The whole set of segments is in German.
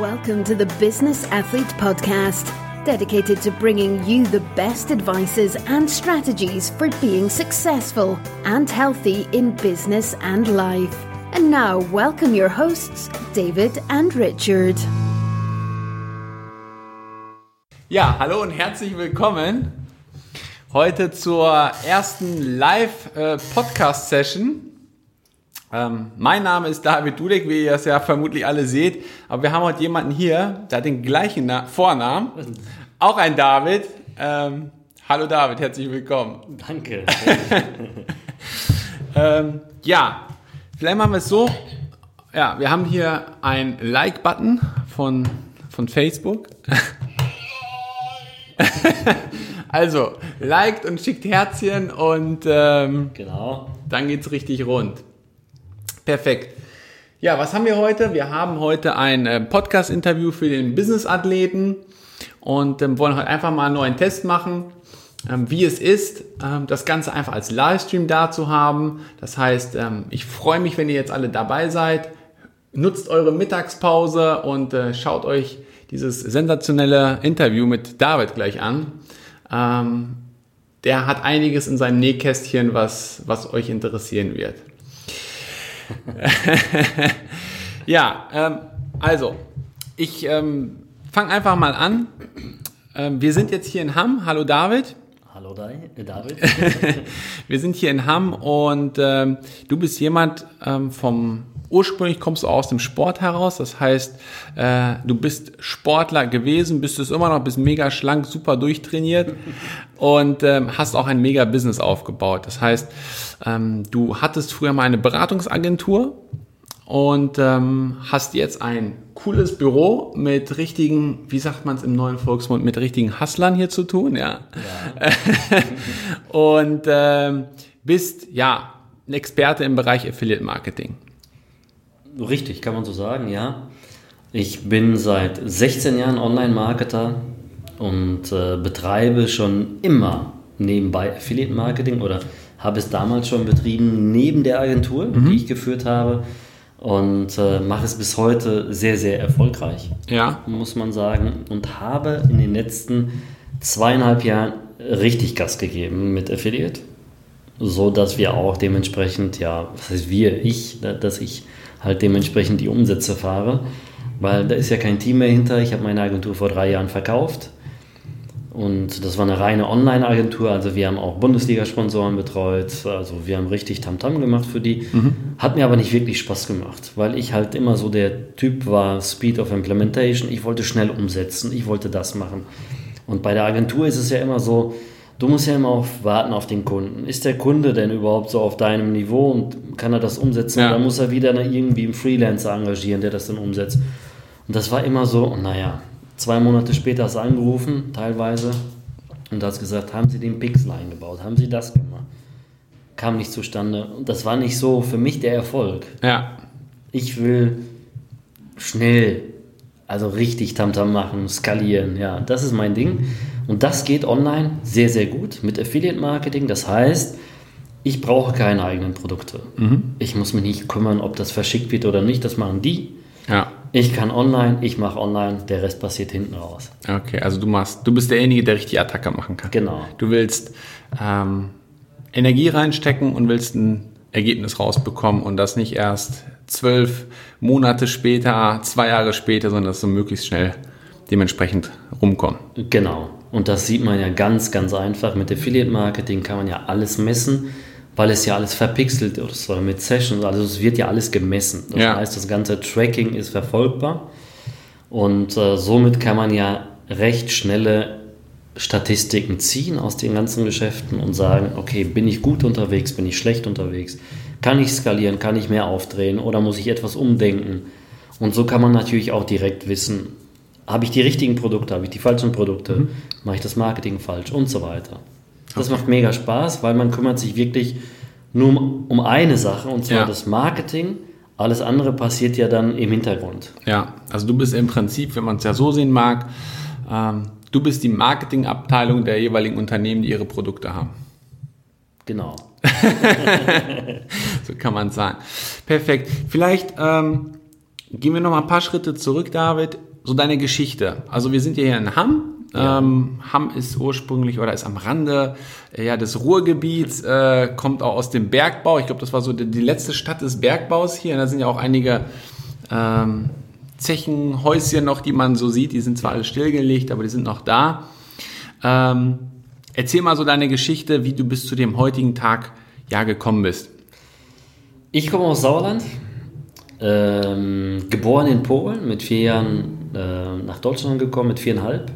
Welcome to the Business Athlete Podcast, dedicated to bringing you the best advices and strategies for being successful and healthy in business and life. And now, welcome your hosts, David and Richard. Ja, hallo und herzlich willkommen heute zur ersten Live-Podcast-Session. Äh, Ähm, mein Name ist David Dudek, wie ihr es ja vermutlich alle seht. Aber wir haben heute jemanden hier, der hat den gleichen Na Vornamen. Auch ein David. Ähm, hallo David, herzlich willkommen. Danke. ähm, ja, vielleicht machen wir es so. Ja, wir haben hier einen Like-Button von, von Facebook. also, liked und schickt Herzchen und ähm, genau. dann geht's richtig rund. Perfekt. Ja, was haben wir heute? Wir haben heute ein äh, Podcast-Interview für den Business-Athleten und ähm, wollen heute einfach mal einen neuen Test machen, ähm, wie es ist, ähm, das Ganze einfach als Livestream da zu haben. Das heißt, ich freue mich, wenn ihr jetzt alle dabei seid. Nutzt eure Mittagspause und äh, schaut euch dieses sensationelle Interview mit David gleich an. Der hat einiges in seinem Nähkästchen, was, was euch interessieren wird. ja, ähm, also, ich ähm, fange einfach mal an. Ähm, wir sind jetzt hier in Hamm. Hallo David. Hallo äh, David. wir sind hier in Hamm und ähm, du bist jemand ähm, vom ursprünglich kommst du aus dem Sport heraus, das heißt, äh, du bist Sportler gewesen, bist es immer noch, bist mega schlank, super durchtrainiert und ähm, hast auch ein mega Business aufgebaut. Das heißt, ähm, du hattest früher mal eine Beratungsagentur und ähm, hast jetzt ein cooles Büro mit richtigen, wie sagt man es im neuen Volksmund, mit richtigen Hustlern hier zu tun, ja. ja. und ähm, bist ja ein Experte im Bereich Affiliate Marketing. Richtig, kann man so sagen, ja. Ich bin seit 16 Jahren Online-Marketer und äh, betreibe schon immer nebenbei Affiliate Marketing oder habe es damals schon betrieben neben der Agentur, mhm. die ich geführt habe und äh, mache es bis heute sehr, sehr erfolgreich, ja. muss man sagen. Und habe in den letzten zweieinhalb Jahren richtig Gas gegeben mit Affiliate, so dass wir auch dementsprechend, ja, was heißt wir, ich, dass ich halt dementsprechend die Umsätze fahre, weil da ist ja kein Team mehr hinter. Ich habe meine Agentur vor drei Jahren verkauft und das war eine reine Online-Agentur. Also wir haben auch Bundesliga-Sponsoren betreut. Also wir haben richtig Tamtam -Tam gemacht für die. Mhm. Hat mir aber nicht wirklich Spaß gemacht, weil ich halt immer so der Typ war, Speed of Implementation. Ich wollte schnell umsetzen, ich wollte das machen. Und bei der Agentur ist es ja immer so, Du musst ja immer auf, warten auf den Kunden. Ist der Kunde denn überhaupt so auf deinem Niveau und kann er das umsetzen? Ja. Oder muss er wieder irgendwie einen Freelancer engagieren, der das dann umsetzt? Und das war immer so, naja, zwei Monate später hast du angerufen, teilweise, und hast gesagt, haben Sie den Pixel eingebaut? Haben Sie das gemacht? Kam nicht zustande. Und das war nicht so für mich der Erfolg. Ja. Ich will schnell, also richtig Tamtam -Tam machen, skalieren, ja, das ist mein Ding. Und das geht online sehr, sehr gut mit Affiliate Marketing. Das heißt, ich brauche keine eigenen Produkte. Mhm. Ich muss mich nicht kümmern, ob das verschickt wird oder nicht. Das machen die. Ja. Ich kann online, ich mache online, der Rest passiert hinten raus. Okay, also du machst, du bist derjenige, der richtig Attacke machen kann. Genau. Du willst ähm, Energie reinstecken und willst ein Ergebnis rausbekommen und das nicht erst zwölf Monate später, zwei Jahre später, sondern das so möglichst schnell dementsprechend rumkommen. Genau. Und das sieht man ja ganz, ganz einfach. Mit Affiliate Marketing kann man ja alles messen, weil es ja alles verpixelt ist oder mit Sessions. Also es wird ja alles gemessen. Das ja. heißt, das ganze Tracking ist verfolgbar. Und äh, somit kann man ja recht schnelle Statistiken ziehen aus den ganzen Geschäften und sagen, okay, bin ich gut unterwegs, bin ich schlecht unterwegs, kann ich skalieren, kann ich mehr aufdrehen oder muss ich etwas umdenken? Und so kann man natürlich auch direkt wissen, habe ich die richtigen Produkte, habe ich die falschen Produkte, mhm. mache ich das Marketing falsch und so weiter. Das macht mega Spaß, weil man kümmert sich wirklich nur um, um eine Sache und zwar ja. das Marketing. Alles andere passiert ja dann im Hintergrund. Ja, also du bist im Prinzip, wenn man es ja so sehen mag, ähm, du bist die Marketingabteilung der jeweiligen Unternehmen, die ihre Produkte haben. Genau. so kann man sagen. Perfekt. Vielleicht ähm, gehen wir noch mal ein paar Schritte zurück, David. So deine Geschichte. Also wir sind ja hier in Hamm. Ja. Ähm, Hamm ist ursprünglich oder ist am Rande äh, ja, des Ruhrgebiets, äh, kommt auch aus dem Bergbau. Ich glaube, das war so die, die letzte Stadt des Bergbaus hier. Und da sind ja auch einige ähm, Zechen, Häuschen noch, die man so sieht. Die sind zwar alle stillgelegt, aber die sind noch da. Ähm, erzähl mal so deine Geschichte, wie du bis zu dem heutigen Tag ja gekommen bist. Ich komme aus Sauerland, ähm, geboren in Polen, mit vier Jahren äh, nach Deutschland gekommen, mit viereinhalb.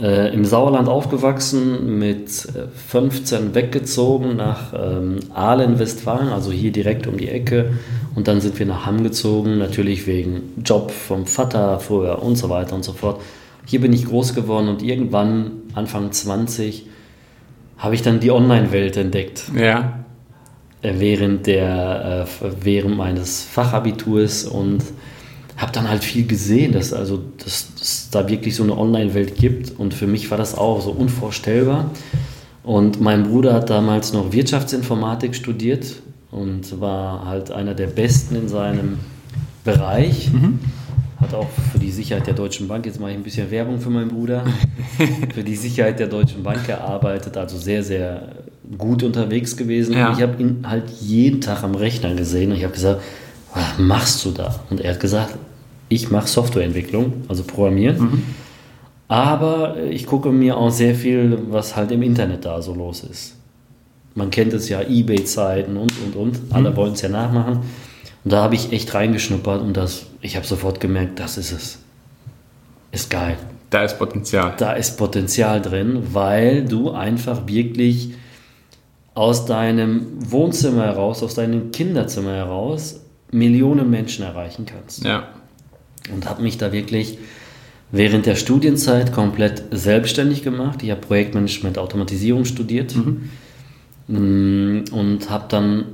Äh, Im Sauerland aufgewachsen, mit äh, 15 weggezogen nach ähm, Aalen, Westfalen, also hier direkt um die Ecke. Und dann sind wir nach Hamm gezogen, natürlich wegen Job vom Vater früher und so weiter und so fort. Hier bin ich groß geworden und irgendwann, Anfang 20, habe ich dann die Online-Welt entdeckt Ja. äh, während, der, äh, während meines Fachabiturs und habe dann halt viel gesehen, dass also dass, dass da wirklich so eine Online-Welt gibt und für mich war das auch so unvorstellbar. Und mein Bruder hat damals noch Wirtschaftsinformatik studiert und war halt einer der Besten in seinem Bereich. Hat auch für die Sicherheit der Deutschen Bank, jetzt mache ich ein bisschen Werbung für meinen Bruder, für die Sicherheit der Deutschen Bank gearbeitet, also sehr, sehr gut unterwegs gewesen. Ja. Ich habe ihn halt jeden Tag am Rechner gesehen und ich habe gesagt, was machst du da? Und er hat gesagt, ich mache Softwareentwicklung, also Programmieren. Aber ich gucke mir auch sehr viel, was halt im Internet da so los ist. Man kennt es ja, Ebay-Zeiten und, und, und. Alle wollen es ja nachmachen. Und da habe ich echt reingeschnuppert und das, ich habe sofort gemerkt, das ist es. Ist geil. Da ist Potenzial. Da ist Potenzial drin, weil du einfach wirklich aus deinem Wohnzimmer heraus, aus deinem Kinderzimmer heraus Millionen Menschen erreichen kannst Ja. Und habe mich da wirklich während der Studienzeit komplett selbstständig gemacht. Ich habe Projektmanagement, Automatisierung studiert Mm, und habe dann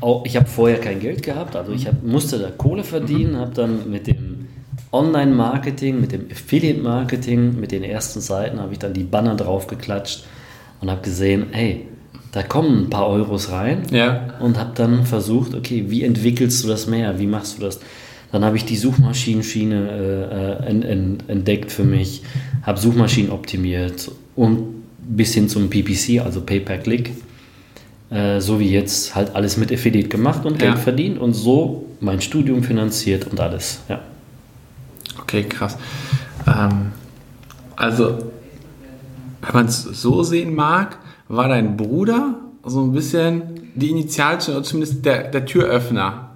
auch, ich habe vorher kein Geld gehabt, also ich hab, musste da Kohle verdienen, habe dann mit dem Online-Marketing, mit dem Affiliate-Marketing, mit den ersten Seiten habe ich dann die Banner drauf geklatscht und habe gesehen, hey, da kommen ein paar Euros rein Ja. und habe dann versucht, okay, wie entwickelst du das mehr? Wie machst du das? Dann habe ich die Suchmaschinenschiene äh, äh, en- en- entdeckt für mich, habe Suchmaschinen optimiert und bis hin zum PPC, also Pay-Per-Click, äh, so wie jetzt halt alles mit Affiliate gemacht und Geld Ja. verdient und so mein Studium finanziert und alles. Ja. Okay, krass. Ähm, also, wenn man es so sehen mag, war dein Bruder so ein bisschen die Initialzündung, oder zumindest der, der Türöffner.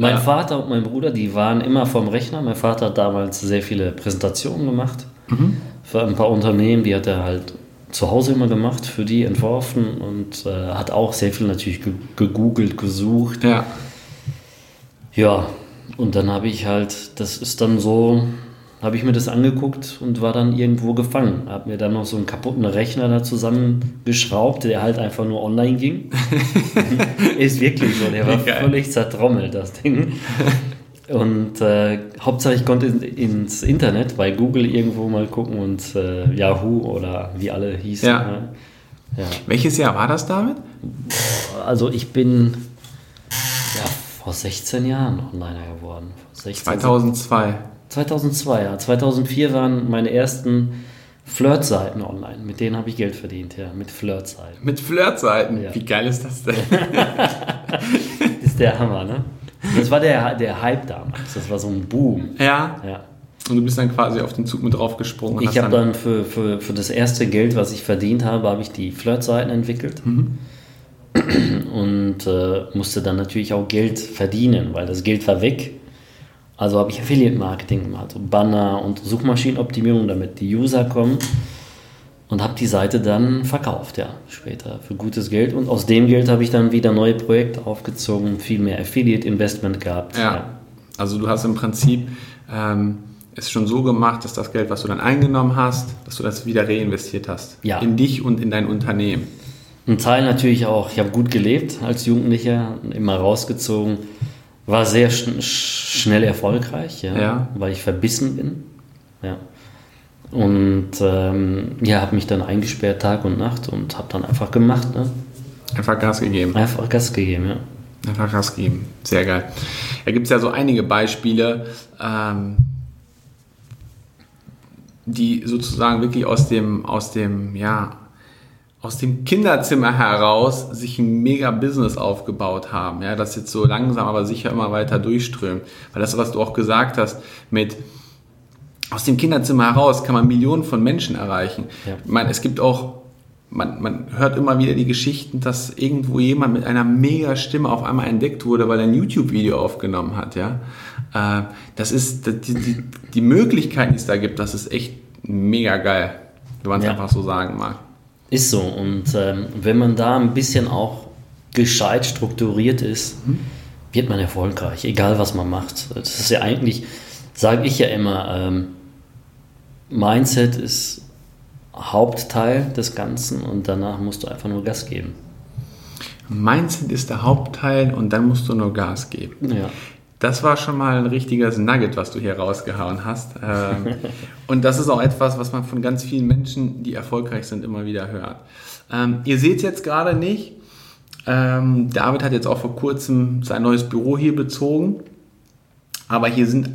Mein Ja. Vater und mein Bruder, die waren immer vom Rechner. Mein Vater hat damals sehr viele Präsentationen gemacht für ein paar Unternehmen. Die hat er halt zu Hause immer gemacht, für die entworfen und äh, hat auch sehr viel natürlich ge gegoogelt, gesucht. Ja. Ja, und dann habe ich halt, das ist dann so, habe ich mir das angeguckt und war dann irgendwo gefangen. Habe mir dann noch so einen kaputten Rechner da zusammengeschraubt, der halt einfach nur online ging. ist wirklich so, der war Geil. völlig zertrommelt, das Ding. Und äh, Hauptsache ich konnte in, ins Internet bei Google irgendwo mal gucken und äh, Yahoo oder wie alle hießen. Ja. ne? ja. Welches Jahr war das, David? Also ich bin ja, vor 16 Jahren Onliner geworden. Vor 16, 2002. 2002, ja. 2004 waren meine ersten Flirt-Seiten online. Mit denen habe ich Geld verdient, ja. Mit Flirt-Seiten. Mit Flirtseiten. Ja. Wie geil ist das denn? Das ist der Hammer, ne? Das war der, der Hype damals. Das war so ein Boom. ja. Ja. Und du bist dann quasi auf den Zug mit draufgesprungen. Ich habe dann für, für, für das erste Geld, was ich verdient habe, habe ich die Flirt-Seiten entwickelt. Und äh, musste dann natürlich auch Geld verdienen, weil das Geld war weg. Also habe ich Affiliate-Marketing gemacht, so Banner und Suchmaschinenoptimierung, damit die User kommen. Und habe die Seite dann verkauft, ja, später für gutes Geld. Und aus dem Geld habe ich dann wieder neue Projekte aufgezogen, viel mehr Affiliate-Investment gehabt. Ja. Also du hast im Prinzip ähm, es schon so gemacht, dass das Geld, was du dann eingenommen hast, dass du das wieder reinvestiert hast. Ja. In dich und in dein Unternehmen. Ein Teil natürlich auch, ich habe gut gelebt als Jugendlicher, immer rausgezogen, war sehr schn schnell erfolgreich, ja, Ja. weil ich verbissen bin. Ja. Und ähm, ja, habe mich dann eingesperrt Tag und Nacht und habe dann einfach gemacht, ne? Einfach Gas gegeben. einfach Gas gegeben. Ja. Einfach Gas geben. Sehr geil. Da gibt es ja so einige Beispiele, ähm, die sozusagen wirklich aus dem, aus dem, ja, aus dem Kinderzimmer heraus sich ein mega Business aufgebaut haben, ja, das jetzt so langsam aber sicher immer weiter durchströmt. Weil das, was du auch gesagt hast, mit aus dem Kinderzimmer heraus kann man Millionen von Menschen erreichen. Ja. Ich meine, es gibt auch, man, man hört immer wieder die Geschichten, dass irgendwo jemand mit einer mega Stimme auf einmal entdeckt wurde, weil er ein YouTube-Video aufgenommen hat, ja. Äh, das ist, die, die, die Möglichkeiten, die es da gibt, das ist echt mega geil, wenn man es ja. einfach so sagen mag. Ist so. Und ähm, wenn man da ein bisschen auch gescheit strukturiert ist, mhm. wird man erfolgreich, egal was man macht. Das ist ja eigentlich, sage ich ja immer, ähm, Mindset ist Hauptteil des Ganzen und danach musst du einfach nur Gas geben. Mindset ist der Hauptteil und dann musst du nur Gas geben. Ja. Das war schon mal ein richtiges Nugget, was du hier rausgehauen hast. Ähm, und das ist auch etwas, was man von ganz vielen Menschen, die erfolgreich sind, immer wieder hört. Ähm, ihr seht es jetzt gerade nicht. Ähm, David hat jetzt auch vor kurzem sein neues Büro hier bezogen. Aber hier sind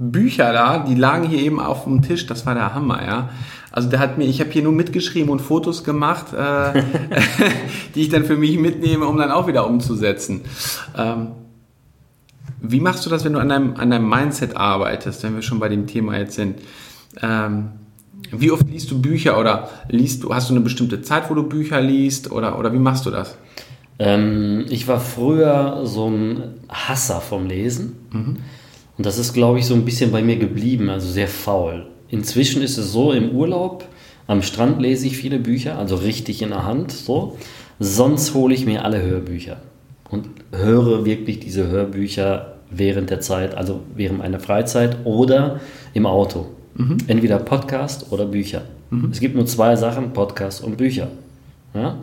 Bücher da, die lagen hier eben auf dem Tisch. Das war der Hammer, ja. Also der hat mir, ich habe hier nur mitgeschrieben und Fotos gemacht, äh, die ich dann für mich mitnehme, um dann auch wieder umzusetzen. Ähm, wie machst du das, wenn du an deinem, an deinem Mindset arbeitest, wenn wir schon bei dem Thema jetzt sind? Ähm, wie oft liest du Bücher oder liest du, hast du eine bestimmte Zeit, wo du Bücher liest oder, oder wie machst du das? Ähm, ich war früher so ein Hasser vom Lesen mhm. und das ist, glaube ich, so ein bisschen bei mir geblieben, also sehr faul. Inzwischen ist es so, im Urlaub, am Strand lese ich viele Bücher, also richtig in der Hand, so. Sonst hole ich mir alle Hörbücher und höre wirklich diese Hörbücher während der Zeit, also während meiner Freizeit oder im Auto. Mhm. Entweder Podcast oder Bücher. Mhm. Es gibt nur zwei Sachen, Podcast und Bücher. Ja?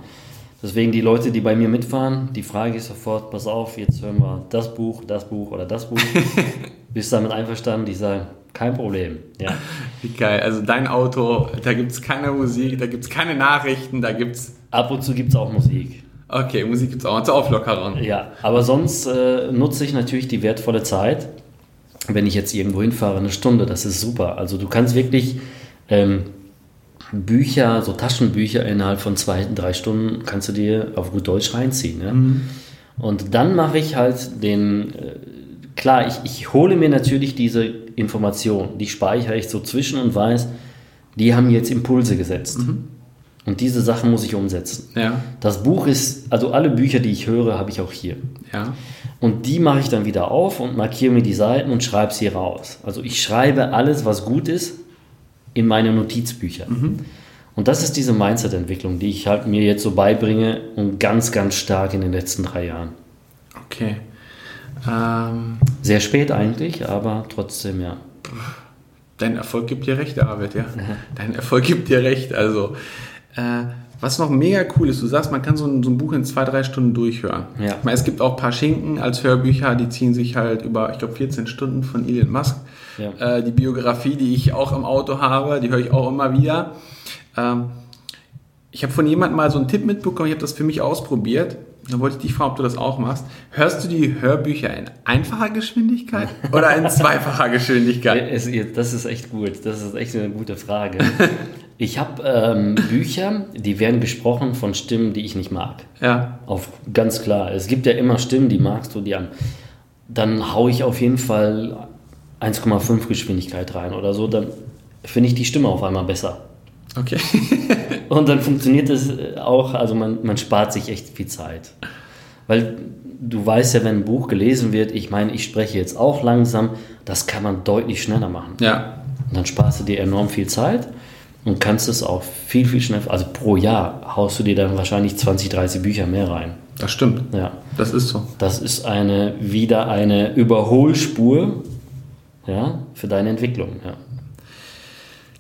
Deswegen die Leute, die bei mir mitfahren, die frage ich sofort, pass auf, jetzt hören wir das Buch, das Buch oder das Buch. Bist damit einverstanden? Die sagen, kein Problem. Ja. Wie geil. Also dein Auto, da gibt es keine Musik, da gibt es keine Nachrichten, da gibt es... Ab und zu gibt es auch Musik. Okay, Musik gibt es auch zur Auflockerung. Ja, aber sonst äh, nutze ich natürlich die wertvolle Zeit, wenn ich jetzt irgendwo hinfahre, eine Stunde, das ist super. Also du kannst wirklich ähm, Bücher, so Taschenbücher innerhalb von zwei, drei Stunden kannst du dir auf gut Deutsch reinziehen. Ja? Mhm. Und dann mache ich halt den, äh, klar, ich, ich hole mir natürlich diese Informationen, die speichere ich so zwischen und weiß, die haben jetzt Impulse gesetzt. Mhm. Und diese Sachen muss ich umsetzen. Ja. Das Buch ist, also alle Bücher, die ich höre, habe ich auch hier. Ja. Und die mache ich dann wieder auf und markiere mir die Seiten und schreibe sie raus. Also ich schreibe alles, was gut ist, in meine Notizbücher. Mhm. Und das ist diese Mindset-Entwicklung, die ich halt mir jetzt so beibringe und ganz, ganz stark in den letzten drei Jahren. Okay. Ähm, Sehr spät eigentlich, aber trotzdem ja. Dein Erfolg gibt dir recht, David, ja. Dein Erfolg gibt dir recht. Also äh, was noch mega cool ist, du sagst, man kann so ein, so ein Buch in zwei, drei Stunden durchhören. Ja. Ich meine, es gibt auch ein paar Schinken als Hörbücher, die ziehen sich halt über, ich glaube, 14 Stunden von Elon Musk. Ja. Äh, die Biografie, die ich auch im Auto habe, die höre ich auch immer wieder. Ähm, ich habe von jemandem mal so einen Tipp mitbekommen, ich habe das für mich ausprobiert. Dann wollte ich dich fragen, ob du das auch machst. Hörst du die Hörbücher in einfacher Geschwindigkeit oder in zweifacher Geschwindigkeit? Das ist echt gut. Das ist echt eine gute Frage. Ich habe ähm, Bücher, die werden gesprochen von Stimmen, die ich nicht mag. Ja. Auf, ganz klar. Es gibt ja immer Stimmen, die magst du, die an. Dann haue ich auf jeden Fall 1,5 Geschwindigkeit rein oder so. Dann finde ich die Stimme auf einmal besser. Okay. Und dann funktioniert es auch, also man, man spart sich echt viel Zeit. Weil du weißt ja, wenn ein Buch gelesen wird, ich meine, ich spreche jetzt auch langsam, das kann man deutlich schneller machen. Ja. Und dann sparst du dir enorm viel Zeit und kannst es auch viel, viel schneller, also pro Jahr haust du dir dann wahrscheinlich 20, 30 Bücher mehr rein. Das stimmt. Ja. Das ist so. Das ist eine, wieder eine Überholspur ja, für deine Entwicklung. Ja.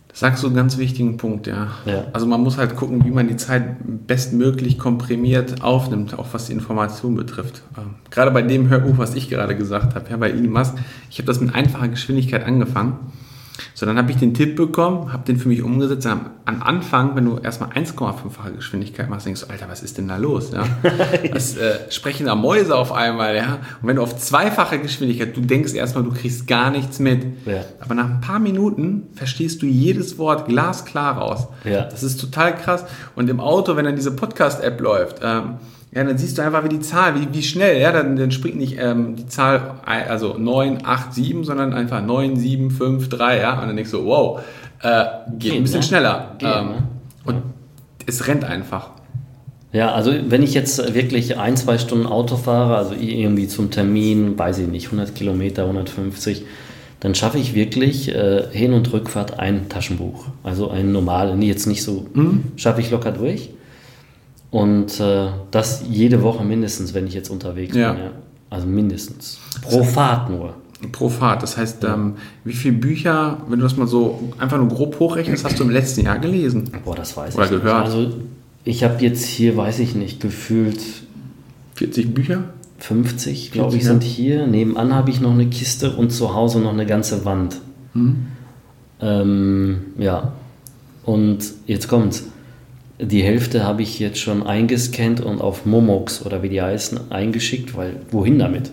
Das sagst du einen ganz wichtigen Punkt, ja. ja. Also man muss halt gucken, wie man die Zeit bestmöglich komprimiert aufnimmt, auch was die Information betrifft. Ähm, gerade bei dem Hörbuch, was ich gerade gesagt habe, ja, bei Elon Musk, ich habe das mit einfacher Geschwindigkeit angefangen So, dann habe ich den Tipp bekommen, habe den für mich umgesetzt. Am, am Anfang, wenn du erstmal 1,5-fache Geschwindigkeit machst, denkst du, Alter, was ist denn da los? Ja? Was äh, sprechen da Mäuse auf einmal, ja? Und wenn du auf zweifache Geschwindigkeit, du denkst erstmal, du kriegst gar nichts mit. Ja. Aber nach ein paar Minuten verstehst du jedes Wort glasklar raus. Ja. Das ist total krass. Und im Auto, wenn dann diese Podcast-App läuft, ähm, ja, dann siehst du einfach, wie die Zahl, wie, wie schnell, ja, dann, dann springt nicht ähm, die Zahl, also 9, 8, 7, sondern einfach 9, 7, 5, 3, ja, und dann denkst du, wow, äh, geht, Geht, ein bisschen ne? schneller. Geht, ähm, ne? Und es rennt einfach. Ja, also wenn ich jetzt wirklich ein, zwei Stunden Auto fahre, also irgendwie zum Termin, weiß ich nicht, 100 Kilometer, 150, dann schaffe ich wirklich äh, Hin- und Rückfahrt ein Taschenbuch. Also ein normales, jetzt nicht so, schaffe ich locker durch. Und äh, das jede Woche mindestens, wenn ich jetzt unterwegs Ja. bin. Ja. Also mindestens. Pro Fahrt nur. Pro Fahrt. Das heißt, ähm, wie viele Bücher, wenn du das mal so einfach nur grob hochrechnest, hast du im letzten Jahr gelesen? Boah, das weiß Oder ich nicht. gehört. Also ich habe jetzt hier, weiß ich nicht, gefühlt 40 Bücher? 50, glaube ich, 40, sind hier. Nebenan habe ich noch eine Kiste und zu Hause noch eine ganze Wand. Mhm. Ähm, ja. Und jetzt kommt's. Die Hälfte habe ich jetzt schon eingescannt und auf Momox oder wie die heißen eingeschickt, weil wohin damit?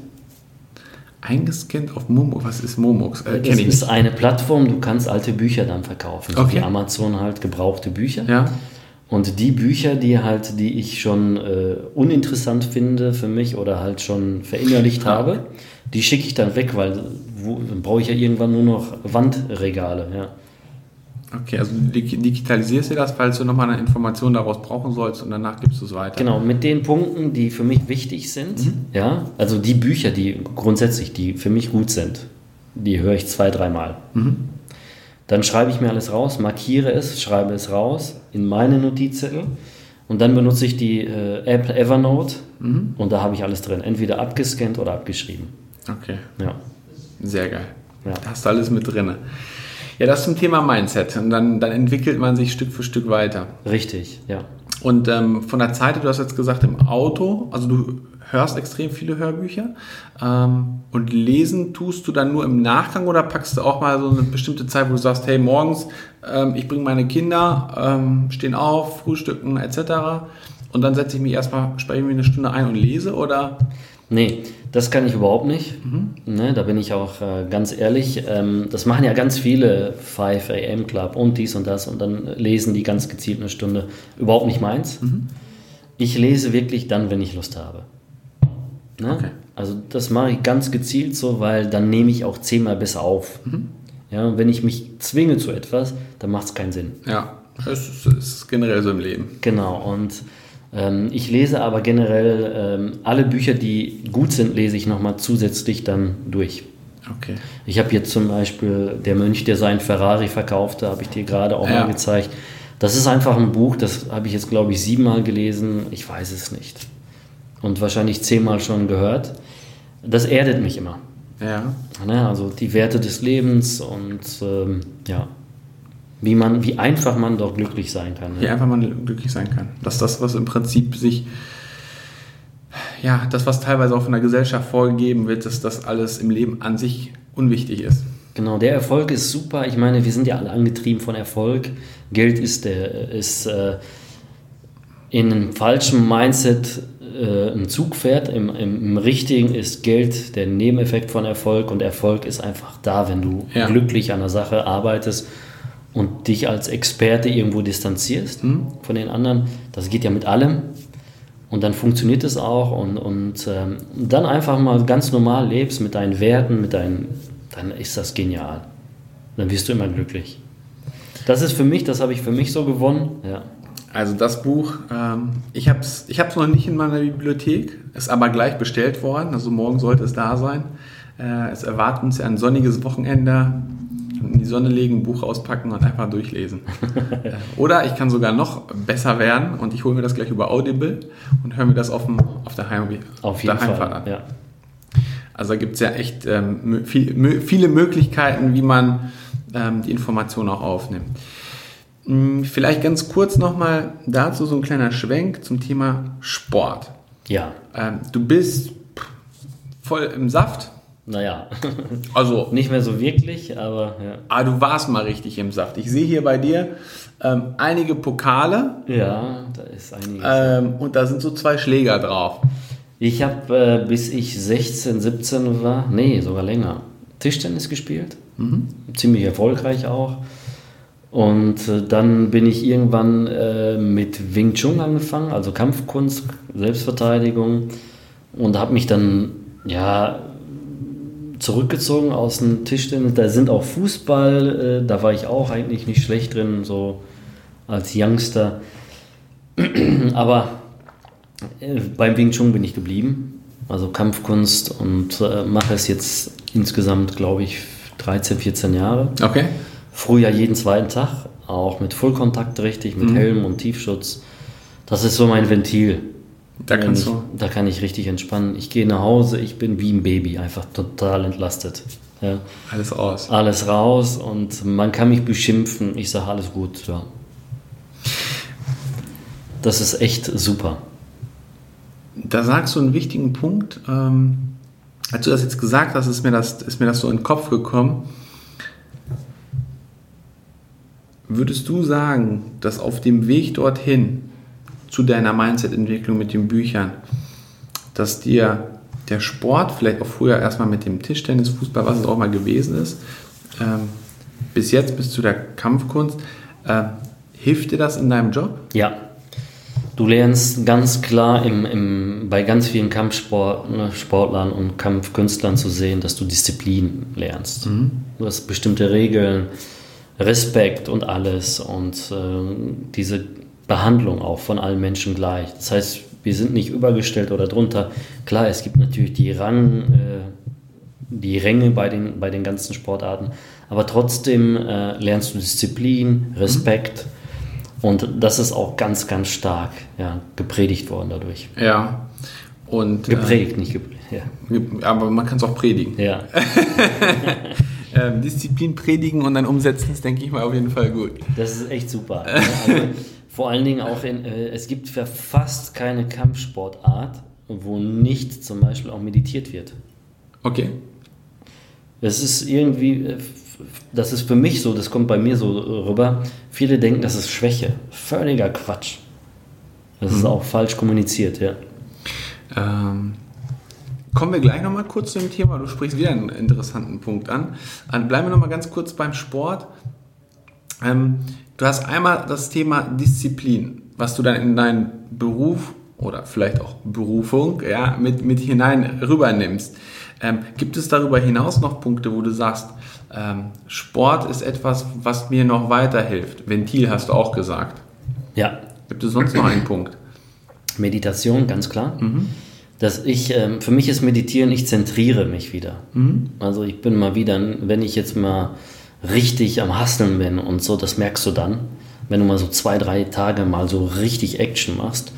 Eingescannt auf Momo. Was ist Momox? Äh, Das ist eine Plattform, du kannst alte Bücher dann verkaufen. So Okay. wie Amazon halt gebrauchte Bücher. Ja. Und die Bücher, die halt, die ich schon äh, uninteressant finde für mich oder halt schon verinnerlicht Ja. habe, die schicke ich dann weg, weil wo, dann brauche ich ja irgendwann nur noch Wandregale. Ja. Okay, also du dig- digitalisierst dir das, falls du nochmal eine Information daraus brauchen sollst und danach gibst du es weiter. Genau, mit den Punkten, die für mich wichtig sind, Mhm. ja, also die Bücher, die grundsätzlich, die für mich gut sind, die höre ich zwei, dreimal. Mhm. Dann schreibe ich mir alles raus, markiere es, schreibe es raus in meine Notizzettel und dann benutze ich die äh, App Evernote Mhm. und da habe ich alles drin, entweder abgescannt oder abgeschrieben. Okay, Ja. sehr geil. Ja. Da hast du alles mit drin. Ja, das zum Thema Mindset. Und dann, dann entwickelt man sich Stück für Stück weiter. Richtig, ja. Und ähm, von der Zeit, du hast jetzt gesagt, im Auto, also du hörst extrem viele Hörbücher ähm, und lesen tust du dann nur im Nachgang oder packst du auch mal so eine bestimmte Zeit, wo du sagst, hey, morgens, ähm, ich bringe meine Kinder, ähm, stehen auf, frühstücken etc. Und dann setze ich mich erstmal, spreche mir eine Stunde ein und lese oder? Nee, das kann ich überhaupt nicht. Ne, da bin ich auch äh, ganz ehrlich. Ähm, das machen ja ganz viele 5 AM Club und dies und das und dann lesen die ganz gezielt eine Stunde. Überhaupt nicht meins. Ich lese wirklich dann, wenn ich Lust habe. Ne? Okay. Also das mache ich ganz gezielt so, weil dann nehme ich auch zehnmal besser auf. Ja, und wenn ich mich zwinge zu etwas, dann macht es keinen Sinn. Ja, es ist, generell so im Leben. Genau, und ich lese aber generell ähm, alle Bücher, die gut sind, lese ich nochmal zusätzlich dann durch. Okay. Ich habe jetzt zum Beispiel Der Mönch, der seinen Ferrari verkaufte, habe ich dir gerade auch Ja. mal gezeigt. Das ist einfach ein Buch, das habe ich jetzt, glaube ich, siebenmal gelesen. Ich weiß es nicht. Und wahrscheinlich zehnmal schon gehört. Das erdet mich immer. Ja. Ne? Also die Werte des Lebens und ähm, ja, wie, man, wie einfach man doch glücklich sein kann. Ne? wie einfach man glücklich sein kann. Dass das, was im Prinzip sich, ja, das, was teilweise auch von der Gesellschaft vorgegeben wird, dass das alles im Leben an sich unwichtig ist. Genau, der Erfolg ist super. Ich meine, wir sind ja alle angetrieben von Erfolg. Geld ist, der, ist äh, in einem falschen Mindset äh, ein Zugpferd. Im, im, Im richtigen ist Geld der Nebeneffekt von Erfolg und Erfolg ist einfach da, wenn du Ja. glücklich an der Sache arbeitest und dich als Experte irgendwo distanzierst von den anderen. Das geht ja mit allem. Und dann funktioniert es auch und, und ähm, dann einfach mal ganz normal lebst mit deinen Werten, mit deinen, dann ist das genial. Dann wirst du immer glücklich. Das ist für mich, das habe ich für mich so gewonnen. Ja. Also das Buch, ähm, ich habe es ich hab's noch nicht in meiner Bibliothek, ist aber gleich bestellt worden, also morgen sollte es da sein. Äh, es erwartet uns ja ein sonniges Wochenende, in die Sonne legen, Buch auspacken und einfach durchlesen. Oder ich kann sogar noch besser werden und ich hole mir das gleich über Audible und höre mir das auf, dem, auf der, Heim, Auf der jeden Heimfahrt Fall. an. Ja. Also da gibt es ja echt ähm, viel, viele Möglichkeiten, wie man ähm, die Information auch aufnimmt. Hm, Vielleicht ganz kurz nochmal dazu so ein kleiner Schwenk zum Thema Sport. ja, Ähm, du bist voll im Saft, naja, Also, nicht mehr so wirklich, aber ja. ah, du warst mal richtig im Saft. Ich sehe hier bei dir ähm, einige Pokale Ja, da ist einiges. ähm, und da sind so zwei Schläger drauf. Ich habe, äh, bis ich 16, 17 war, nee, sogar länger, Tischtennis gespielt. Ziemlich erfolgreich auch. Und äh, dann bin ich irgendwann äh, mit Wing Chun angefangen, also Kampfkunst, Selbstverteidigung. Und habe mich dann, ja, zurückgezogen aus dem Tischtennis. Da sind auch Fußball, äh, da war ich auch eigentlich nicht schlecht drin, so als Youngster. Aber äh, beim Wing Chun bin ich geblieben, also Kampfkunst und äh, mache es jetzt insgesamt, glaube ich, 13, 14 Jahre. Okay. Früher jeden zweiten Tag, auch mit Vollkontakt richtig, mit Helm und Tiefschutz. Das ist so mein Ventil. Da kannst ich, du. da kann ich richtig entspannen. Ich gehe nach Hause, ich bin wie ein Baby, einfach total entlastet. Ja. Alles aus. Alles raus und man kann mich beschimpfen. Ich sage alles gut. Ja. Das ist echt super. Da sagst du einen wichtigen Punkt. Ähm, als du das jetzt gesagt hast, ist mir das, ist mir das so in den Kopf gekommen. Würdest du sagen, dass auf dem Weg dorthin zu deiner Mindset-Entwicklung mit den Büchern, dass dir der Sport, vielleicht auch früher erstmal mit dem Tischtennis, Fußball, was es auch mal gewesen ist, ähm, bis jetzt bis zu der Kampfkunst, äh, hilft dir das in deinem Job? Ja. Du lernst ganz klar im, im, bei ganz vielen Kampfsportlern und Kampfkünstlern zu sehen, dass du Disziplin lernst. Du hast bestimmte Regeln, Respekt und alles und äh, diese Behandlung auch von allen Menschen gleich. Das heißt, wir sind nicht übergestellt oder drunter. Klar, es gibt natürlich die Rang, äh, die Ränge bei den, bei den ganzen Sportarten, aber trotzdem äh, lernst du Disziplin, Respekt und das ist auch ganz, ganz stark ja, gepredigt worden dadurch. Ja. Und, Geprägt, nicht gepredigt. Ja. äh, aber man kann es auch predigen. ja. Ähm, Disziplin predigen und dann umsetzen ist, denke ich mal, auf jeden Fall gut. Das ist echt super. Also, vor allen Dingen auch in, äh, es gibt fast keine Kampfsportart, wo nicht zum Beispiel auch meditiert wird. Okay. Es ist irgendwie, äh, das ist für mich so, das kommt bei mir so rüber. Viele denken, das ist Schwäche. Völliger Quatsch. Das ist auch falsch kommuniziert, ja. Ähm, kommen wir gleich nochmal kurz zu dem Thema. Du sprichst wieder einen interessanten Punkt an. an bleiben wir nochmal ganz kurz beim Sport. Ähm, du hast einmal das Thema Disziplin, was du dann in deinen Beruf oder vielleicht auch Berufung ja, mit, mit hinein rübernimmst. Ähm, gibt es darüber hinaus noch Punkte, wo du sagst, ähm, Sport ist etwas, was mir noch weiterhilft? Ventil hast du auch gesagt. Ja, Gibt es sonst noch einen Punkt? Meditation, ganz klar. Dass ich, ähm, für mich ist Meditieren, ich zentriere mich wieder. Also ich bin mal wieder, wenn ich jetzt mal richtig am Hasseln bin und so, das merkst du dann, wenn du mal so zwei, drei Tage mal so richtig Action machst,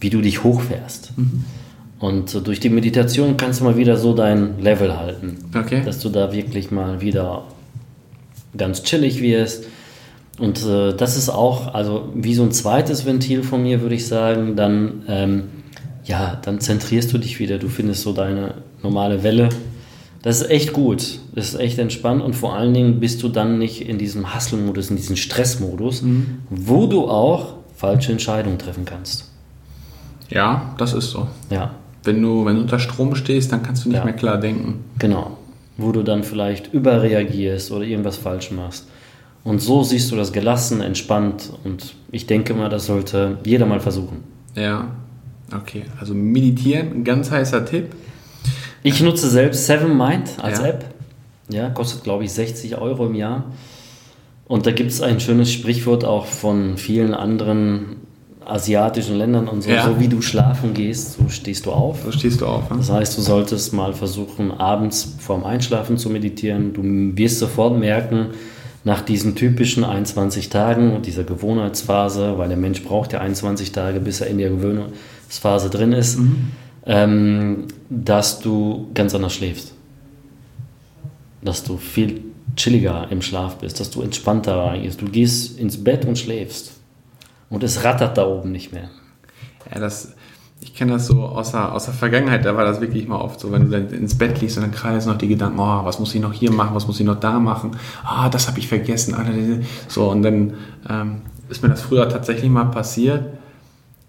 wie du dich hochfährst. Und so durch die Meditation kannst du mal wieder so dein Level halten. Okay. Dass du da wirklich mal wieder ganz chillig wirst. Und äh, das ist auch, also wie so ein zweites Ventil von mir, würde ich sagen, dann, ähm, ja, dann zentrierst du dich wieder, du findest so deine normale Welle. Das ist echt gut, das ist echt entspannt und vor allen Dingen bist du dann nicht in diesem Hustle-Modus, in diesem Stressmodus, wo du auch falsche Entscheidungen treffen kannst. Ja, das ist so. Ja, Wenn du, wenn du unter Strom stehst, dann kannst du nicht Ja. mehr klar denken. Genau. Wo du dann vielleicht überreagierst oder irgendwas falsch machst. Und so siehst du das gelassen, entspannt und ich denke mal, das sollte jeder mal versuchen. Ja, okay. Also meditieren, ein ganz heißer Tipp. Ich nutze selbst Seven Mind als Ja. App. Ja, kostet glaube ich 60 Euro im Jahr. Und da gibt es ein schönes Sprichwort auch von vielen anderen asiatischen Ländern und so. Ja. So wie du schlafen gehst, so stehst du auf. So stehst du auf. Ne? Das heißt, du solltest mal versuchen, abends vorm Einschlafen zu meditieren. Du wirst sofort merken, nach diesen typischen 21 Tagen und dieser Gewohnheitsphase, weil der Mensch braucht ja 21 Tage, bis er in der Gewöhnungsphase drin ist, ähm, dass du ganz anders schläfst. Dass du viel chilliger im Schlaf bist, dass du entspannter reingehst. Du gehst ins Bett und schläfst. Und es rattert da oben nicht mehr. Ja, das, ich kenne das so aus der, aus der Vergangenheit, da war das wirklich mal oft so, wenn du dann ins Bett liegst und dann kreisen noch die Gedanken, oh, was muss ich noch hier machen, was muss ich noch da machen, ah, das habe ich vergessen, so und dann ähm, ist mir das früher tatsächlich mal passiert.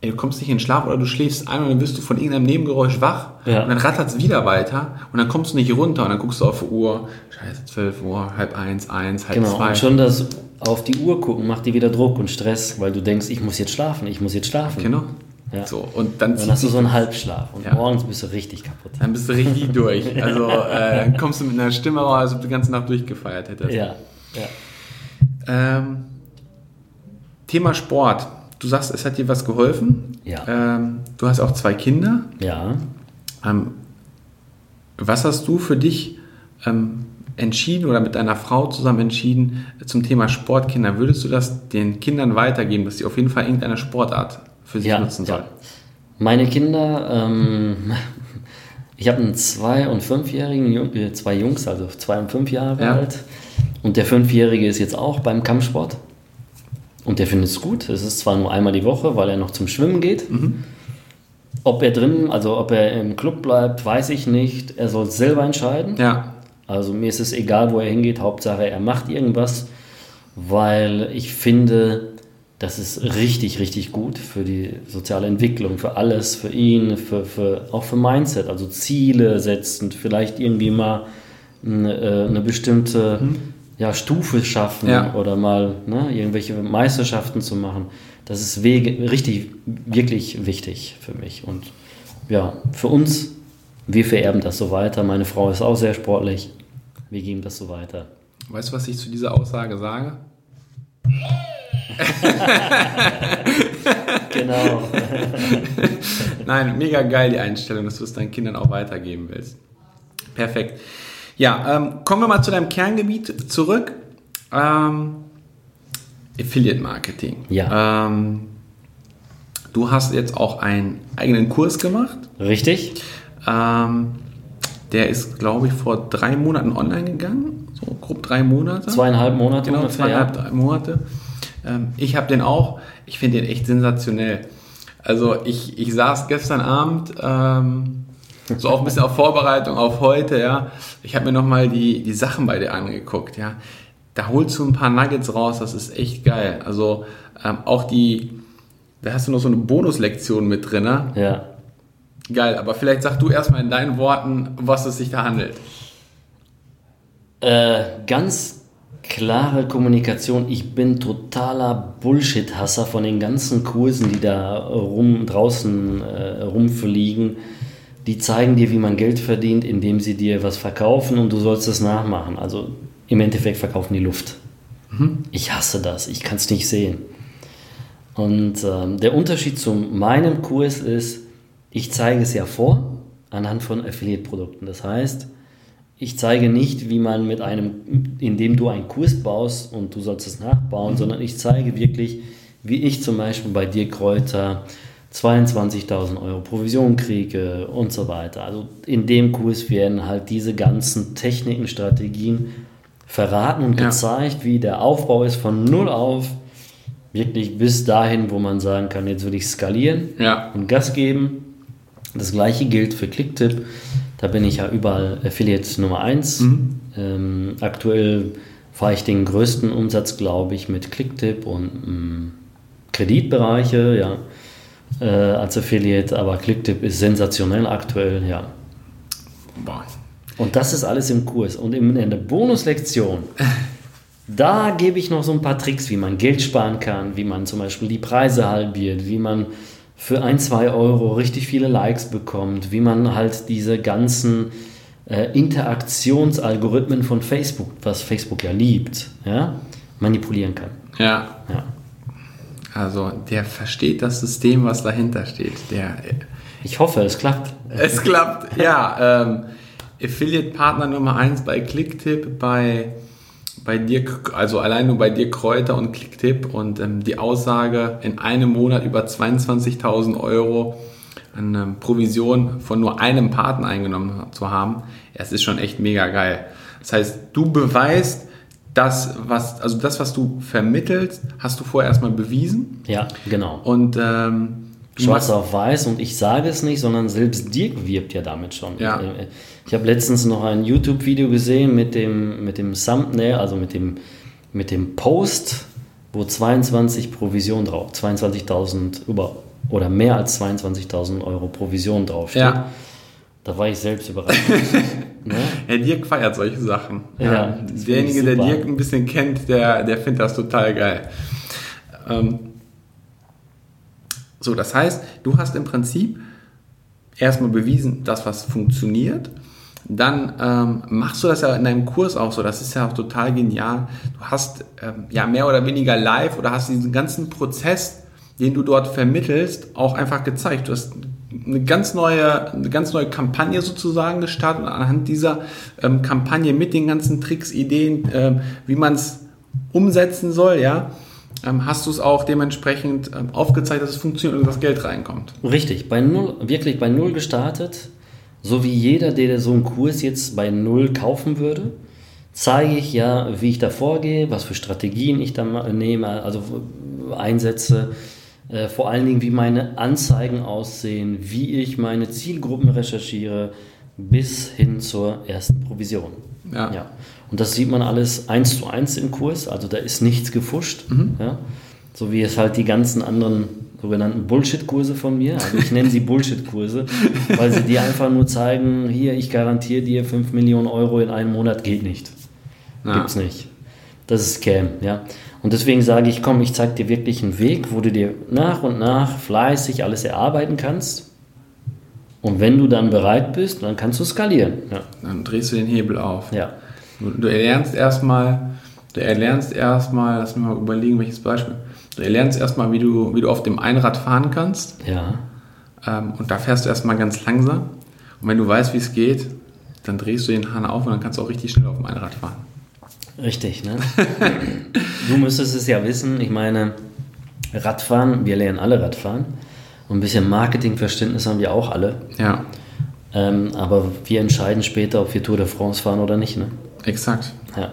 Ey, du kommst nicht in den Schlaf oder du schläfst ein und dann wirst du von irgendeinem Nebengeräusch wach Ja. und dann rattert es wieder weiter und dann kommst du nicht runter und dann guckst du auf die Uhr, scheiße, 12 Uhr, halb eins, eins, halb Genau, zwei. und schon das auf die Uhr gucken macht dir wieder Druck und Stress, weil du denkst, ich muss jetzt schlafen, ich muss jetzt schlafen. Genau. Ja. So, und dann, Dann hast du so einen Halbschlaf und Ja. morgens bist du richtig kaputt. Dann bist du richtig durch. Also äh, dann kommst du mit einer Stimme raus, als ob du die ganze Nacht durchgefeiert hättest. Ja, ja. Ähm, Thema Sport. Du sagst, es hat dir was geholfen. Ja. Ähm, du hast auch zwei Kinder. Ja, Ähm, was hast du für dich ähm, entschieden oder mit deiner Frau zusammen entschieden zum Thema Sportkinder? Würdest du das den Kindern weitergeben, dass sie auf jeden Fall irgendeine Sportart für sich ja, nutzen sollen? ja. Meine Kinder, ähm, ich habe einen zwei- und fünfjährigen, Jung- äh, zwei Jungs, also zwei und fünf Jahre Ja. alt. Und der Fünfjährige ist jetzt auch beim Kampfsport. Und der findet es gut. Es ist zwar nur einmal die Woche, weil er noch zum Schwimmen geht. Mhm. Ob er drin, also ob er im Club bleibt, weiß ich nicht. Er soll es selber entscheiden. Ja, Also mir ist es egal, wo er hingeht, Hauptsache er macht irgendwas, weil ich finde, das ist richtig, richtig gut für die soziale Entwicklung, für alles, für ihn, für, für, auch für Mindset, also Ziele setzen, vielleicht irgendwie mal eine, äh, eine bestimmte ja, Stufe schaffen Ja. oder mal ne, irgendwelche Meisterschaften zu machen. Das ist wege, richtig, wirklich wichtig für mich. Und ja, für uns, wir vererben das so weiter. Meine Frau ist auch sehr sportlich. Wir geben das so weiter. weißt du, was ich zu dieser Aussage sage? Genau. Nein, mega geil die Einstellung, dass du es deinen Kindern auch weitergeben willst. Perfekt. Ja, ähm, kommen wir mal zu deinem Kerngebiet zurück. Ähm, Affiliate Marketing. Ja. Ähm, du hast jetzt auch einen eigenen Kurs gemacht. Richtig? Ähm, der ist, glaube ich, vor drei Monaten online gegangen. So grob drei Monate. Zweieinhalb Monate Genau, ungefähr. zweieinhalb, ja. drei Monate. Ähm, ich habe den auch. Ich finde den echt sensationell. Also ich, ich saß gestern Abend ähm, so auch ein bisschen auf Vorbereitung auf heute, ja. Ich habe mir nochmal die, die Sachen bei dir angeguckt, ja. Da holst du ein paar Nuggets raus, das ist echt geil. Also ähm, auch die, da hast du noch so eine Bonuslektion mit drin, ne? Ja. Geil, aber vielleicht sag du erstmal in deinen Worten, was es sich da handelt. Äh, ganz klare Kommunikation. Ich bin totaler Bullshit-Hasser von den ganzen Kursen, die da rum, draußen äh, rumfliegen. Die zeigen dir, wie man Geld verdient, indem sie dir was verkaufen und du sollst es nachmachen. Also im Endeffekt verkaufen die Luft. Ich hasse das. Ich kann es nicht sehen. Und ähm, der Unterschied zu meinem Kurs ist, ich zeige es ja vor anhand von Affiliate-Produkten. Das heißt, ich zeige nicht, wie man mit einem, indem du einen Kurs baust und du sollst es nachbauen, sondern ich zeige wirklich, wie ich zum Beispiel bei dir Kräuter 22.000 Euro Provision kriege und so weiter. Also in dem Kurs werden halt diese ganzen Techniken, Strategien verraten und Ja. gezeigt, wie der Aufbau ist von null auf, wirklich bis dahin, wo man sagen kann, jetzt will ich skalieren Ja. und Gas geben. Das gleiche gilt für Clicktip. Da bin ich ja überall Affiliate Nummer 1. Ähm, aktuell fahre ich den größten Umsatz, glaube ich, mit Clicktip und mh, Kreditbereiche, ja, äh, als Affiliate. Aber Clicktip ist sensationell aktuell, ja. Boah. Und das ist alles im Kurs. Und in der Bonuslektion, da gebe ich noch so ein paar Tricks, wie man Geld sparen kann, wie man zum Beispiel die Preise halbiert, wie man für ein, zwei Euro richtig viele Likes bekommt, wie man halt diese ganzen äh, Interaktionsalgorithmen von Facebook, was Facebook ja liebt, ja, manipulieren kann. Ja. Ja. Also der versteht das System, was dahinter steht. Der, Ich hoffe, es klappt. es klappt. Ja, ähm, Affiliate-Partner Nummer 1 bei Clicktip, bei, bei dir, also allein nur bei dir Kräuter und Clicktip und ähm, die Aussage, in einem Monat über 22.000 Euro an ähm, Provision von nur einem Partner eingenommen zu haben, es ist schon echt mega geil. Das heißt, du beweist, das, was, also das, was du vermittelst, hast du vorher erstmal bewiesen. Ja, genau. Und ähm, Schwarz auf weiß und ich sage es nicht, sondern selbst Dirk wirbt ja damit schon. Ja. Ich habe letztens noch ein YouTube-Video gesehen mit dem, mit dem Thumbnail, also mit dem, mit dem Post, wo 22 Provision drauf, 22.000 über oder mehr als 22.000 Euro Provision draufsteht. Ja. Da war ich selbst überrascht. ne? Herr Dirk feiert solche Sachen. Ja, das Derjenige, der. Dirk ein bisschen kennt, der, der findet das total geil. Ähm, so, das heißt, du hast im Prinzip erstmal bewiesen, dass was funktioniert. Dann ähm, machst du das ja in deinem Kurs auch so. Das ist ja auch total genial. Du hast ähm, ja mehr oder weniger live oder hast diesen ganzen Prozess, den du dort vermittelst, auch einfach gezeigt. Du hast eine ganz neue, eine ganz neue Kampagne sozusagen gestartet und anhand dieser ähm, Kampagne mit den ganzen Tricks, Ideen, ähm, wie man es umsetzen soll, ja, ähm, hast du es auch dementsprechend ähm, aufgezeigt, dass es funktioniert und das Geld reinkommt. Richtig, bei null, wirklich bei null gestartet, so wie jeder, der so einen Kurs jetzt bei null kaufen würde, zeige ich ja, wie ich da vorgehe, was für Strategien ich da nehme, also einsetze, äh, vor allen Dingen, wie meine Anzeigen aussehen, wie ich meine Zielgruppen recherchiere, bis hin zur ersten Provision. Ja. Ja. Und das sieht man alles eins zu eins im Kurs, also da ist nichts gefuscht. Ja. So wie es halt die ganzen anderen sogenannten Bullshit-Kurse von mir, also ich nenne sie Bullshit-Kurse, weil sie dir einfach nur zeigen, hier, ich garantiere dir 5 Millionen Euro in einem Monat, geht nicht. Ja. Gibt's nicht. Das ist Scam, ja. Und deswegen sage ich, komm, ich zeige dir wirklich einen Weg, wo du dir nach und nach fleißig alles erarbeiten kannst. Und wenn du dann bereit bist, dann kannst du skalieren. Ja. Dann drehst du den Hebel auf. ja. Du, du erlernst erstmal, du erlernst erstmal, lass mich mal überlegen, welches Beispiel. Du erlernst erstmal, wie du, wie du auf dem Einrad fahren kannst. Ja. Ähm, und da fährst du erstmal ganz langsam. Und wenn du weißt, wie es geht, dann drehst du den Hahn auf und dann kannst du auch richtig schnell auf dem Einrad fahren. Richtig, ne? du müsstest es ja wissen, ich meine, Radfahren, wir lernen alle Radfahren. Und ein bisschen Marketingverständnis haben wir auch alle. Ja, Ähm, aber wir entscheiden später, ob wir Tour de France fahren oder nicht, ne? exakt. Ja.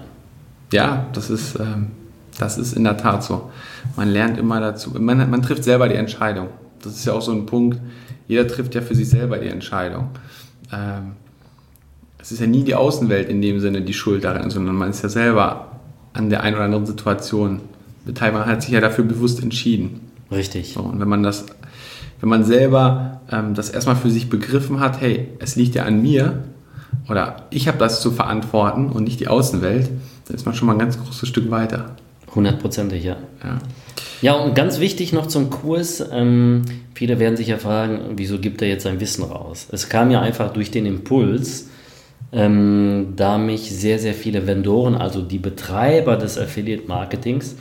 Ja, das ist, ähm, das ist in der Tat so. Man lernt immer dazu. Man, man trifft selber die Entscheidung. Das ist ja auch so ein Punkt. Jeder trifft ja für sich selber die Entscheidung. Ähm, es ist ja nie die Außenwelt in dem Sinne die Schuld daran, sondern man ist ja selber an der einen oder anderen Situation beteiligt. Man hat sich ja dafür bewusst entschieden. Richtig. So, und wenn man das, wenn man selber ähm, das erstmal für sich begriffen hat, hey, es liegt ja an mir oder ich habe das zu verantworten und nicht die Außenwelt, dann ist man schon mal ein ganz großes Stück weiter. Hundertprozentig, ja. Ja, Ja, und ganz wichtig noch zum Kurs. Ähm, viele werden sich ja fragen, wieso gibt er jetzt sein Wissen raus? Es kam ja einfach durch den Impuls, ähm, da mich sehr, sehr viele Vendoren, also die Betreiber des Affiliate-Marketings,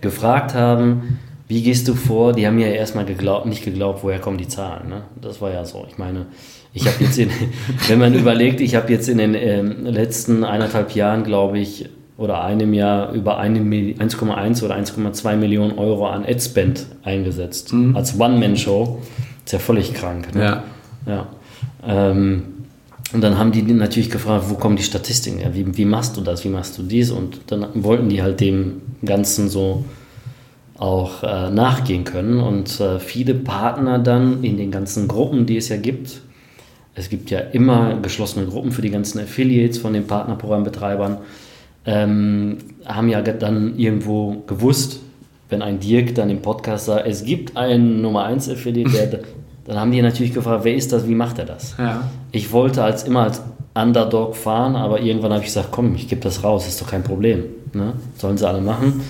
gefragt haben, wie gehst du vor? Die haben ja erstmal geglaubt, nicht geglaubt, woher kommen die Zahlen. Ne? Das war ja so. Ich meine, ich habe jetzt, in, wenn man überlegt, ich habe jetzt in den ähm, letzten eineinhalb Jahren, glaube ich, oder einem Jahr über eine Mil- 1,1 oder 1,2 Millionen Euro an Ad-Spend eingesetzt. Als One-Man-Show. Ist ja völlig krank. Ne? Ja. Ja. Ähm, und dann haben die natürlich gefragt, wo kommen die Statistiken her? Wie, wie machst du das? Wie machst du dies? Und dann wollten die halt dem Ganzen so auch äh, nachgehen können. Und äh, viele Partner dann in den ganzen Gruppen, die es ja gibt, es gibt ja immer geschlossene Gruppen für die ganzen Affiliates von den Partnerprogrammbetreibern, ähm, haben ja dann irgendwo gewusst, wenn ein Dirk dann im Podcast sagt, es gibt einen Nummer 1 Affiliate, der, dann haben die natürlich gefragt, wer ist das, wie macht er das? Ja. Ich wollte als immer als Underdog fahren, aber irgendwann habe ich gesagt, komm, ich gebe das raus, ist doch kein Problem. Ne? Sollen sie alle machen.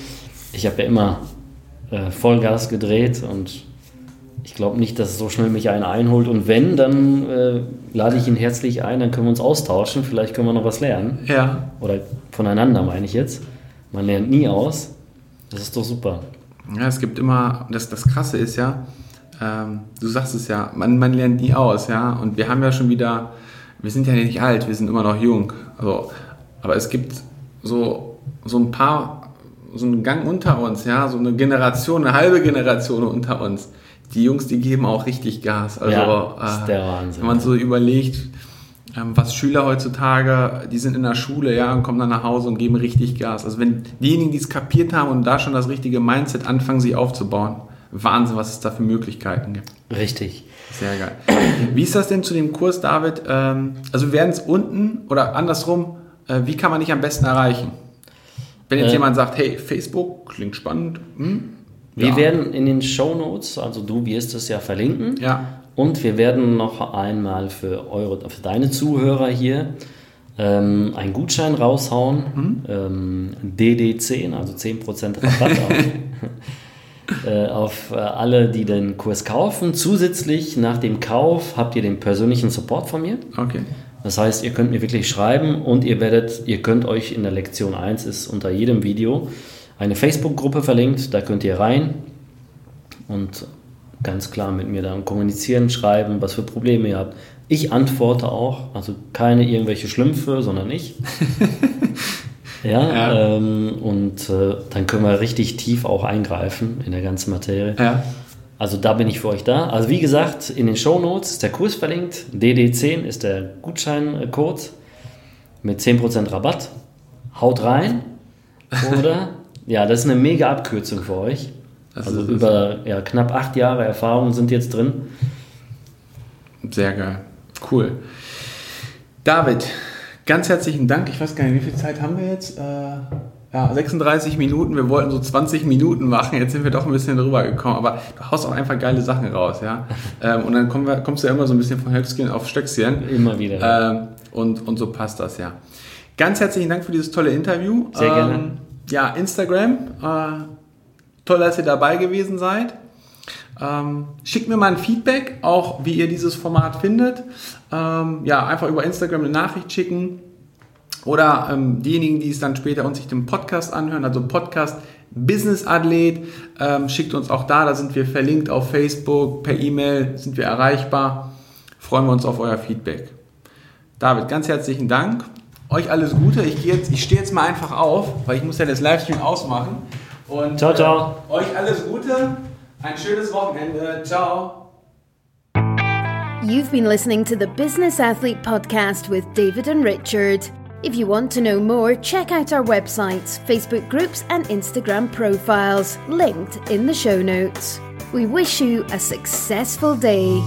Ich habe ja immer äh, Vollgas gedreht und ich glaube nicht, dass so schnell mich einer einholt. Und wenn, dann äh, lade ich ihn herzlich ein, dann können wir uns austauschen. Vielleicht können wir noch was lernen. Ja. Oder voneinander meine ich jetzt. Man lernt nie aus. Das ist doch super. Ja, es gibt immer, das, das Krasse ist ja, ähm, du sagst es ja, man, man lernt nie aus, ja, und wir haben ja schon wieder, wir sind ja nicht alt, wir sind immer noch jung, also, aber es gibt so, so ein paar, so einen Gang unter uns, ja, so eine Generation, eine halbe Generation unter uns, die Jungs, die geben auch richtig Gas, also, Ja, das ist der Wahnsinn. wenn man so überlegt, ähm, was Schüler heutzutage, die sind in der Schule, ja, und kommen dann nach Hause und geben richtig Gas. Also wenn diejenigen, die es kapiert haben und da schon das richtige Mindset anfangen, sich aufzubauen, Wahnsinn, was es da für Möglichkeiten gibt. Richtig. Sehr geil. Wie ist das denn zu dem Kurs, David? Ähm, also wir werden es unten oder andersrum, äh, wie kann man dich am besten erreichen? Wenn jetzt Äh, jemand sagt, hey, Facebook klingt spannend. Hm? Wir Ja. werden in den Show Notes, also du wirst es ja verlinken. Ja. Und wir werden noch einmal für, eure, für deine Zuhörer hier ähm, einen Gutschein raushauen. Mhm. Ähm, DD10, also 10% Rabatt auf, äh, auf äh, alle, die den Kurs kaufen. Zusätzlich nach dem Kauf habt ihr den persönlichen Support von mir. Okay. Das heißt, ihr könnt mir wirklich schreiben und ihr werdet, ihr könnt euch in der Lektion 1 ist unter jedem Video eine Facebook-Gruppe verlinkt, da könnt ihr rein und ganz klar mit mir dann kommunizieren, schreiben, was für Probleme ihr habt. Ich antworte auch, also keine irgendwelche Schlümpfe, sondern ich. ja, Ja. Ähm, und äh, dann können wir richtig tief auch eingreifen in der ganzen Materie. Ja. Also da bin ich für euch da. Also wie gesagt, in den Show Notes ist der Kurs verlinkt. DD10 ist der Gutscheincode mit 10% Rabatt. Haut rein. Oder? ja, das ist eine mega Abkürzung für euch. Das also über ja, knapp acht Jahre Erfahrung sind jetzt drin. Sehr geil. Cool. David, ganz herzlichen Dank. Ich weiß gar nicht, wie viel Zeit haben wir jetzt? Äh, ja, 36 Minuten. Wir wollten so 20 Minuten machen. Jetzt sind wir doch ein bisschen drüber gekommen. Aber du haust auch einfach geile Sachen raus, ja. Ähm, und dann wir, kommst du ja immer so ein bisschen von Höchstchen auf Stöckchen. Immer wieder. Ähm, und, und so passt das, ja. Ganz herzlichen Dank für dieses tolle Interview. Sehr gerne. Ähm, ja, Instagram. Äh, toll, dass ihr dabei gewesen seid. Ähm, schickt mir mal ein Feedback, auch wie ihr dieses Format findet. Ähm, ja, einfach über Instagram eine Nachricht schicken. Oder ähm, diejenigen, die es dann später uns sich den Podcast anhören, also Podcast Business Athlet, ähm, schickt uns auch da, da sind wir verlinkt auf Facebook, per E-Mail sind wir erreichbar. Freuen wir uns auf euer Feedback. David, ganz herzlichen Dank. Euch alles Gute. Ich, gehe jetzt, ich stehe jetzt mal einfach auf, weil ich muss ja das Livestream ausmachen. Und Ciao, ciao. Äh, euch alles Gute. Ein schönes Wochenende. Ciao. You've been listening to the Business Athlete Podcast with David and Richard. If you want to know more, check out our websites, Facebook groups, and Instagram profiles, linked in the show notes. We wish you a successful day.